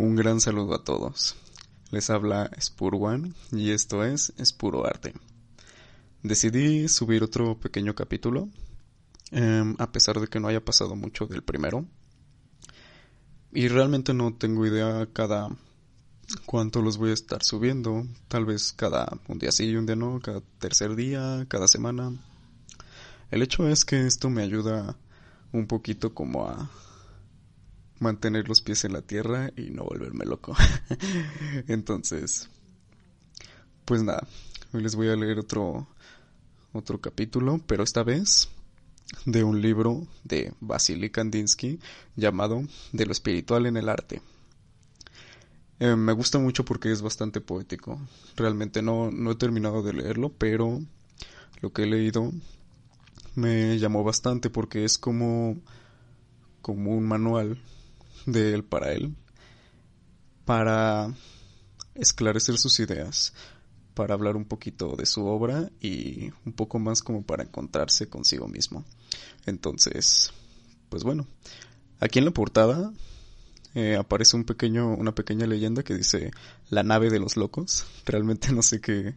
Un gran saludo a todos. Les habla Spur y esto es Spuro Arte. Decidí subir otro pequeño capítulo, em, a pesar de que no haya pasado mucho del primero. Y realmente no tengo idea cada cuánto los voy a estar subiendo. Tal vez cada un día sí y un día no, cada tercer día, cada semana. El hecho es que esto me ayuda un poquito como a mantener los pies en la tierra y no volverme loco. Entonces, pues nada, hoy les voy a leer otro otro capítulo, pero esta vez de un libro de Vasily Kandinsky llamado De lo espiritual en el arte. Eh, me gusta mucho porque es bastante poético. Realmente no, no he terminado de leerlo, pero lo que he leído me llamó bastante porque es como, como un manual de él para él, para esclarecer sus ideas, para hablar un poquito de su obra y un poco más como para encontrarse consigo mismo. Entonces, pues bueno, aquí en la portada eh, aparece un pequeño, una pequeña leyenda que dice la nave de los locos. Realmente no sé qué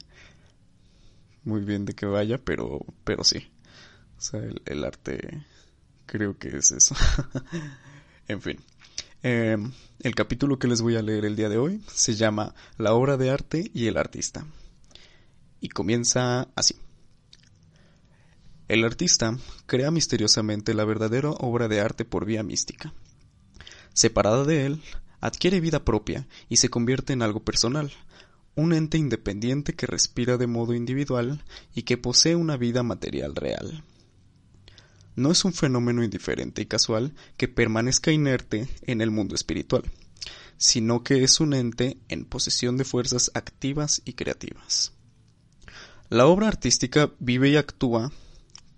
muy bien de qué vaya, pero, pero sí. O sea, el arte creo que es eso. en fin. Eh, el capítulo que les voy a leer el día de hoy se llama La obra de arte y el artista. Y comienza así. El artista crea misteriosamente la verdadera obra de arte por vía mística. Separada de él, adquiere vida propia y se convierte en algo personal, un ente independiente que respira de modo individual y que posee una vida material real no es un fenómeno indiferente y casual que permanezca inerte en el mundo espiritual, sino que es un ente en posesión de fuerzas activas y creativas. La obra artística vive y actúa,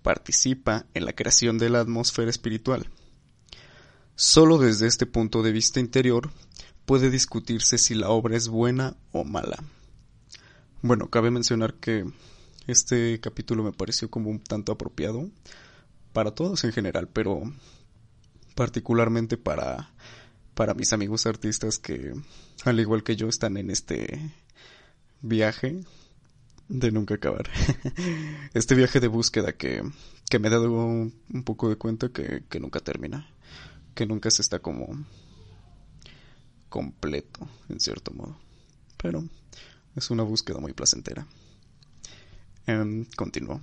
participa en la creación de la atmósfera espiritual. Solo desde este punto de vista interior puede discutirse si la obra es buena o mala. Bueno, cabe mencionar que este capítulo me pareció como un tanto apropiado, para todos en general, pero particularmente para, para mis amigos artistas que, al igual que yo, están en este viaje de nunca acabar. este viaje de búsqueda que, que me he dado un, poco de cuenta que, que nunca termina, que nunca se está como completo, en cierto modo. Pero es una búsqueda muy placentera. Eh, continúo.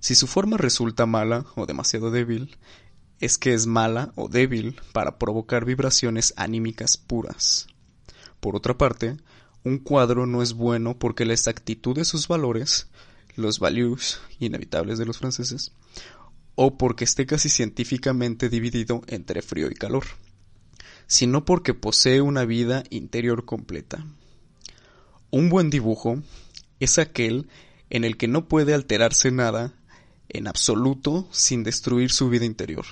Si su forma resulta mala o demasiado débil, es que es mala o débil para provocar vibraciones anímicas puras. Por otra parte, un cuadro no es bueno porque la exactitud de sus valores, los values inevitables de los franceses, o porque esté casi científicamente dividido entre frío y calor, sino porque posee una vida interior completa. Un buen dibujo es aquel en el que no puede alterarse nada en absoluto sin destruir su vida interior,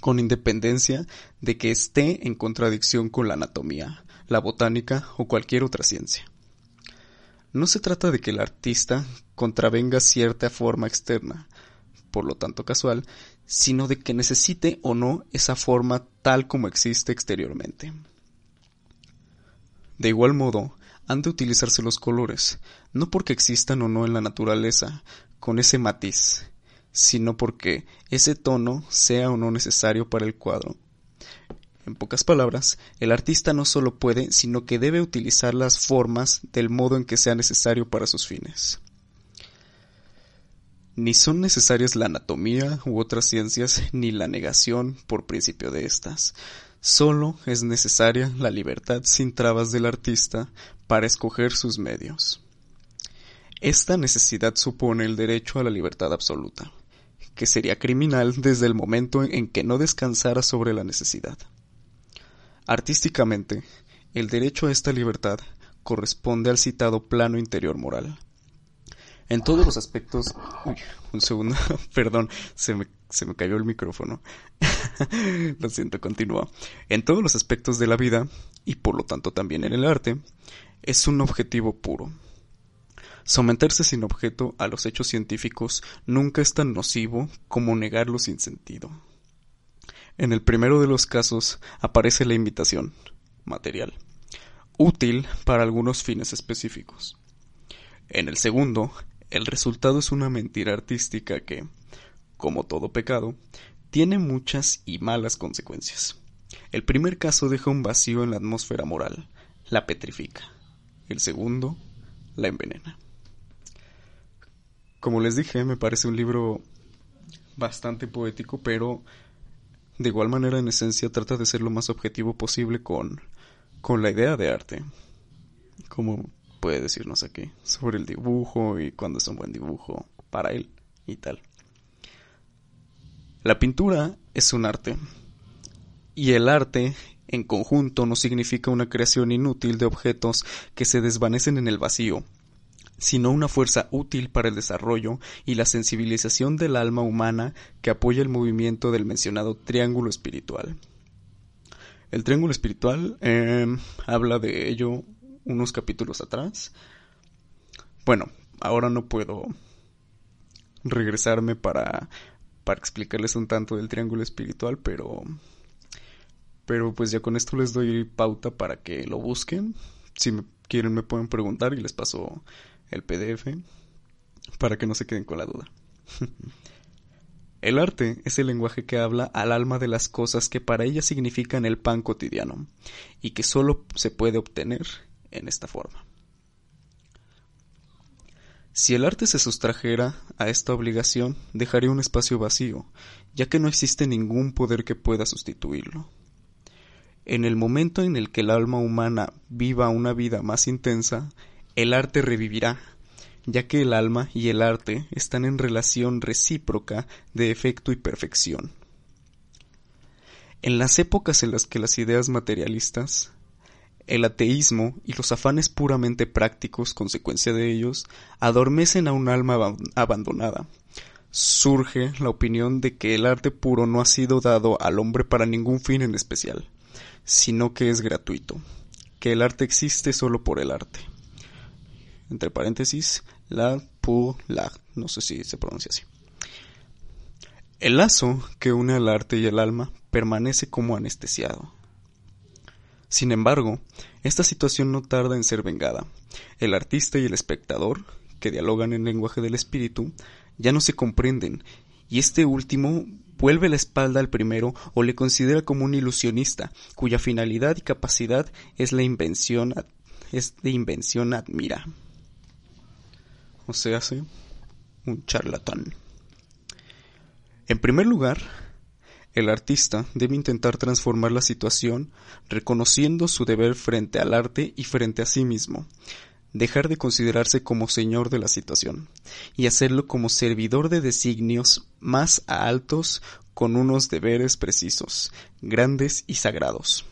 con independencia de que esté en contradicción con la anatomía, la botánica o cualquier otra ciencia. No se trata de que el artista contravenga cierta forma externa, por lo tanto casual, sino de que necesite o no esa forma tal como existe exteriormente. De igual modo, han de utilizarse los colores, no porque existan o no en la naturaleza, con ese matiz, sino porque ese tono sea o no necesario para el cuadro. En pocas palabras, el artista no solo puede, sino que debe utilizar las formas del modo en que sea necesario para sus fines. Ni son necesarias la anatomía u otras ciencias, ni la negación por principio de estas. Solo es necesaria la libertad sin trabas del artista para escoger sus medios. Esta necesidad supone el derecho a la libertad absoluta, que sería criminal desde el momento en que no descansara sobre la necesidad. Artísticamente, el derecho a esta libertad corresponde al citado plano interior moral. En todos los aspectos... Uy, un segundo, perdón, se me, se me cayó el micrófono. lo siento, continúa. En todos los aspectos de la vida, y por lo tanto también en el arte, es un objetivo puro Someterse sin objeto a los hechos científicos nunca es tan nocivo como negarlo sin sentido. En el primero de los casos aparece la invitación, material, útil para algunos fines específicos. En el segundo, el resultado es una mentira artística que, como todo pecado, tiene muchas y malas consecuencias. El primer caso deja un vacío en la atmósfera moral, la petrifica. El segundo, la envenena. Como les dije, me parece un libro bastante poético, pero de igual manera en esencia trata de ser lo más objetivo posible con, con la idea de arte. Como puede decirnos aquí sobre el dibujo y cuándo es un buen dibujo para él y tal. La pintura es un arte y el arte en conjunto no significa una creación inútil de objetos que se desvanecen en el vacío, sino una fuerza útil para el desarrollo y la sensibilización del alma humana que apoya el movimiento del mencionado triángulo espiritual. El triángulo espiritual em, habla de ello unos capítulos atrás. Bueno, ahora no puedo regresarme para, para explicarles un tanto del triángulo espiritual, pero pero pues ya con esto les doy pauta para que lo busquen. Si me quieren me pueden preguntar y les paso el PDF para que no se queden con la duda. el arte es el lenguaje que habla al alma de las cosas que para ella significan el pan cotidiano y que solo se puede obtener en esta forma. Si el arte se sustrajera a esta obligación, dejaría un espacio vacío, ya que no existe ningún poder que pueda sustituirlo. En el momento en el que el alma humana viva una vida más intensa, el arte revivirá, ya que el alma y el arte están en relación recíproca de efecto y perfección. En las épocas en las que las ideas materialistas, el ateísmo y los afanes puramente prácticos, consecuencia de ellos, adormecen a un alma abandonada, surge la opinión de que el arte puro no ha sido dado al hombre para ningún fin en especial sino que es gratuito, que el arte existe solo por el arte. Entre paréntesis, la pour la, no sé si se pronuncia así. El lazo que une al arte y el alma permanece como anestesiado. Sin embargo, esta situación no tarda en ser vengada. El artista y el espectador, que dialogan en lenguaje del espíritu, ya no se comprenden, y este último vuelve la espalda al primero o le considera como un ilusionista, cuya finalidad y capacidad es la invención es de invención admira. O sea, hace un charlatán. En primer lugar, el artista debe intentar transformar la situación reconociendo su deber frente al arte y frente a sí mismo, dejar de considerarse como señor de la situación y hacerlo como servidor de designios más altos con unos deberes precisos, grandes y sagrados.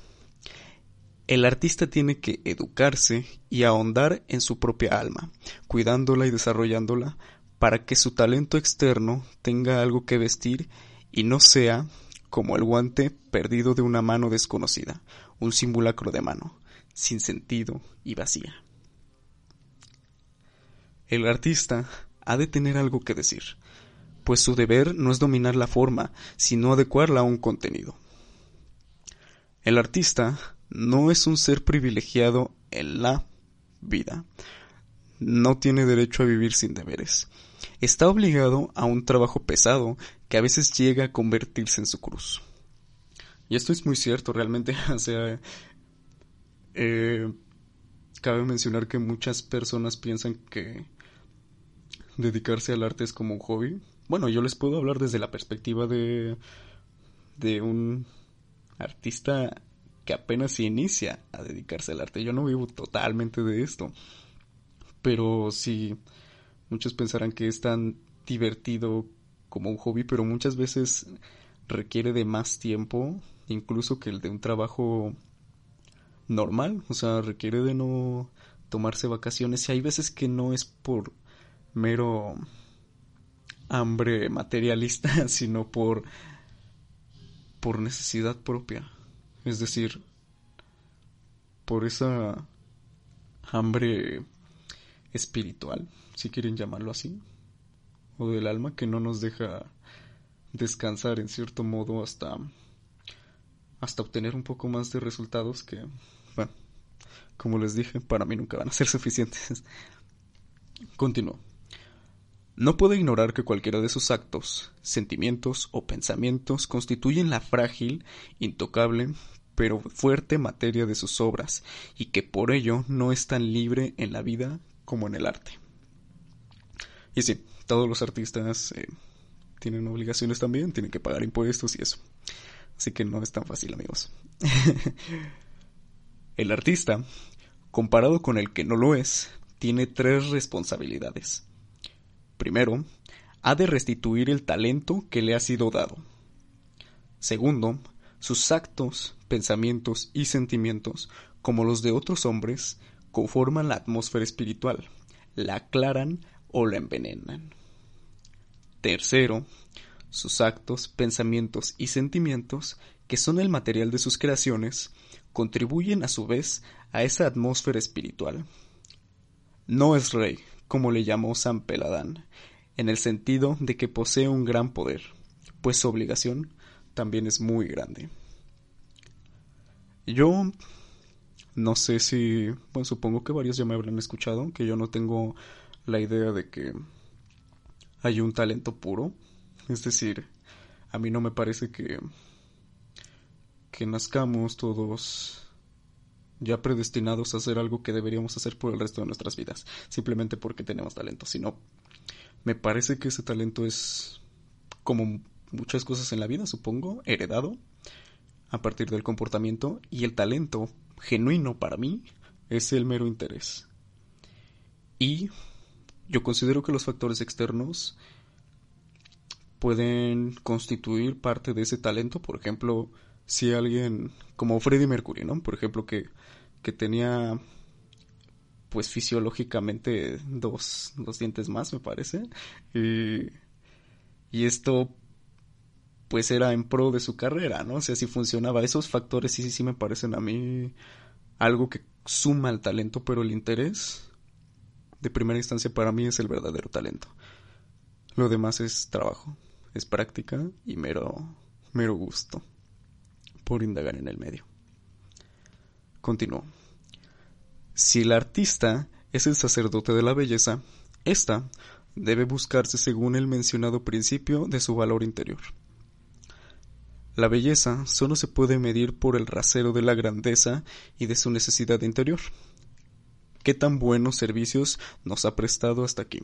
El artista tiene que educarse y ahondar en su propia alma, cuidándola y desarrollándola para que su talento externo tenga algo que vestir y no sea como el guante perdido de una mano desconocida, un simulacro de mano, sin sentido y vacía. El artista ha de tener algo que decir, pues su deber no es dominar la forma, sino adecuarla a un contenido. El artista no es un ser privilegiado en la vida. No tiene derecho a vivir sin deberes. Está obligado a un trabajo pesado que a veces llega a convertirse en su cruz. Y esto es muy cierto, realmente. O sea, eh, cabe mencionar que muchas personas piensan que dedicarse al arte es como un hobby. Bueno, yo les puedo hablar desde la perspectiva de, de un artista que apenas se inicia a dedicarse al arte. Yo no vivo totalmente de esto. Pero sí, muchos pensarán que es tan divertido como un hobby, pero muchas veces requiere de más tiempo, incluso que el de un trabajo normal. O sea, requiere de no tomarse vacaciones. Y hay veces que no es por mero hambre materialista, sino por por necesidad propia. Es decir, por esa hambre espiritual, si quieren llamarlo así, o del alma que no nos deja descansar en cierto modo hasta hasta obtener un poco más de resultados que, bueno, como les dije, para mí nunca van a ser suficientes. Continúo. No puede ignorar que cualquiera de sus actos, sentimientos o pensamientos constituyen la frágil, intocable, pero fuerte materia de sus obras, y que por ello no es tan libre en la vida como en el arte. Y sí, todos los artistas eh, tienen obligaciones también, tienen que pagar impuestos y eso. Así que no es tan fácil, amigos. el artista, comparado con el que no lo es, tiene tres responsabilidades. Primero, ha de restituir el talento que le ha sido dado. Segundo, sus actos, pensamientos y sentimientos, como los de otros hombres, conforman la atmósfera espiritual, la aclaran o la envenenan. Tercero, sus actos, pensamientos y sentimientos, que son el material de sus creaciones, contribuyen a su vez a esa atmósfera espiritual. No es rey, como le llamó San Peladán, en el sentido de que posee un gran poder, pues su obligación también es muy grande. Yo no sé si, bueno, supongo que varios ya me habrán escuchado, que yo no tengo la idea de que hay un talento puro, es decir, a mí no me parece que que nazcamos todos ya predestinados a hacer algo que deberíamos hacer por el resto de nuestras vidas, simplemente porque tenemos talento, sino me parece que ese talento es como muchas cosas en la vida, supongo, heredado a partir del comportamiento y el talento genuino para mí es el mero interés. Y yo considero que los factores externos pueden constituir parte de ese talento, por ejemplo, si alguien como Freddie Mercury, ¿no? Por ejemplo, que que tenía pues fisiológicamente dos, dos dientes más, me parece. Y, y esto pues era en pro de su carrera, ¿no? O sea, si funcionaba. Esos factores sí, sí, sí me parecen a mí algo que suma al talento, pero el interés de primera instancia para mí es el verdadero talento. Lo demás es trabajo, es práctica y mero, mero gusto por indagar en el medio. Continuó. Si el artista es el sacerdote de la belleza, ésta debe buscarse según el mencionado principio de su valor interior. La belleza solo se puede medir por el rasero de la grandeza y de su necesidad interior. ¿Qué tan buenos servicios nos ha prestado hasta aquí?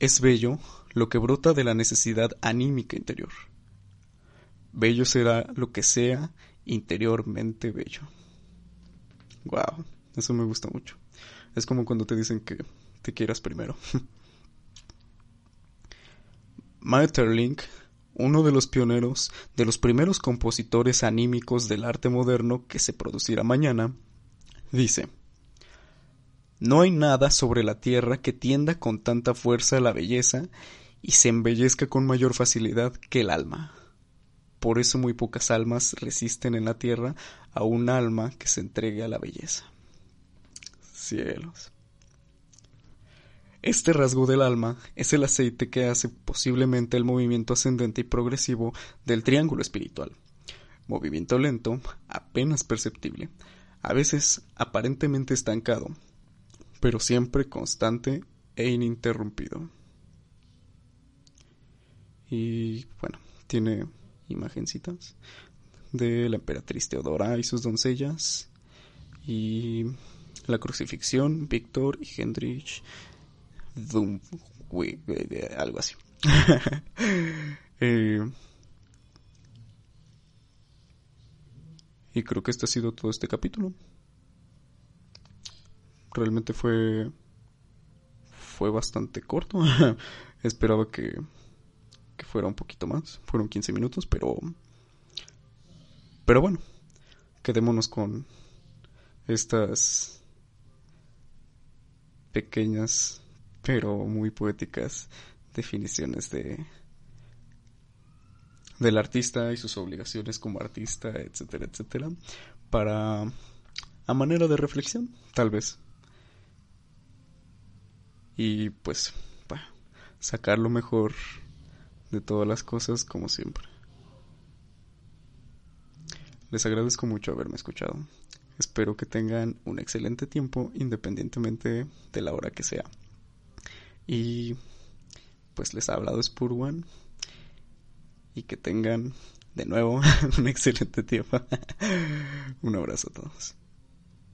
Es bello lo que brota de la necesidad anímica interior. Bello será lo que sea interiormente bello. Wow, eso me gusta mucho. Es como cuando te dicen que te quieras primero. Maeterlinck, uno de los pioneros, de los primeros compositores anímicos del arte moderno que se producirá mañana, dice: No hay nada sobre la tierra que tienda con tanta fuerza a la belleza y se embellezca con mayor facilidad que el alma. Por eso muy pocas almas resisten en la tierra a un alma que se entregue a la belleza. Cielos. Este rasgo del alma es el aceite que hace posiblemente el movimiento ascendente y progresivo del triángulo espiritual. Movimiento lento, apenas perceptible, a veces aparentemente estancado, pero siempre constante e ininterrumpido. Y bueno, tiene imagencitas de la emperatriz Teodora y sus doncellas y la crucifixión, Víctor y Hendrich algo así. Eh, y creo que este ha sido todo este capítulo. Realmente fue fue bastante corto. Esperaba que que fuera un poquito más. Fueron 15 minutos, pero... Pero bueno, quedémonos con estas pequeñas pero muy poéticas definiciones de del artista y sus obligaciones como artista, etcétera, etcétera, para a manera de reflexión, tal vez. Y pues, sacar lo mejor de todas las cosas como siempre. Les agradezco mucho haberme escuchado. Espero que tengan un excelente tiempo independientemente de la hora que sea. Y pues les ha hablado Spurwan y que tengan de nuevo un excelente tiempo. un abrazo a todos.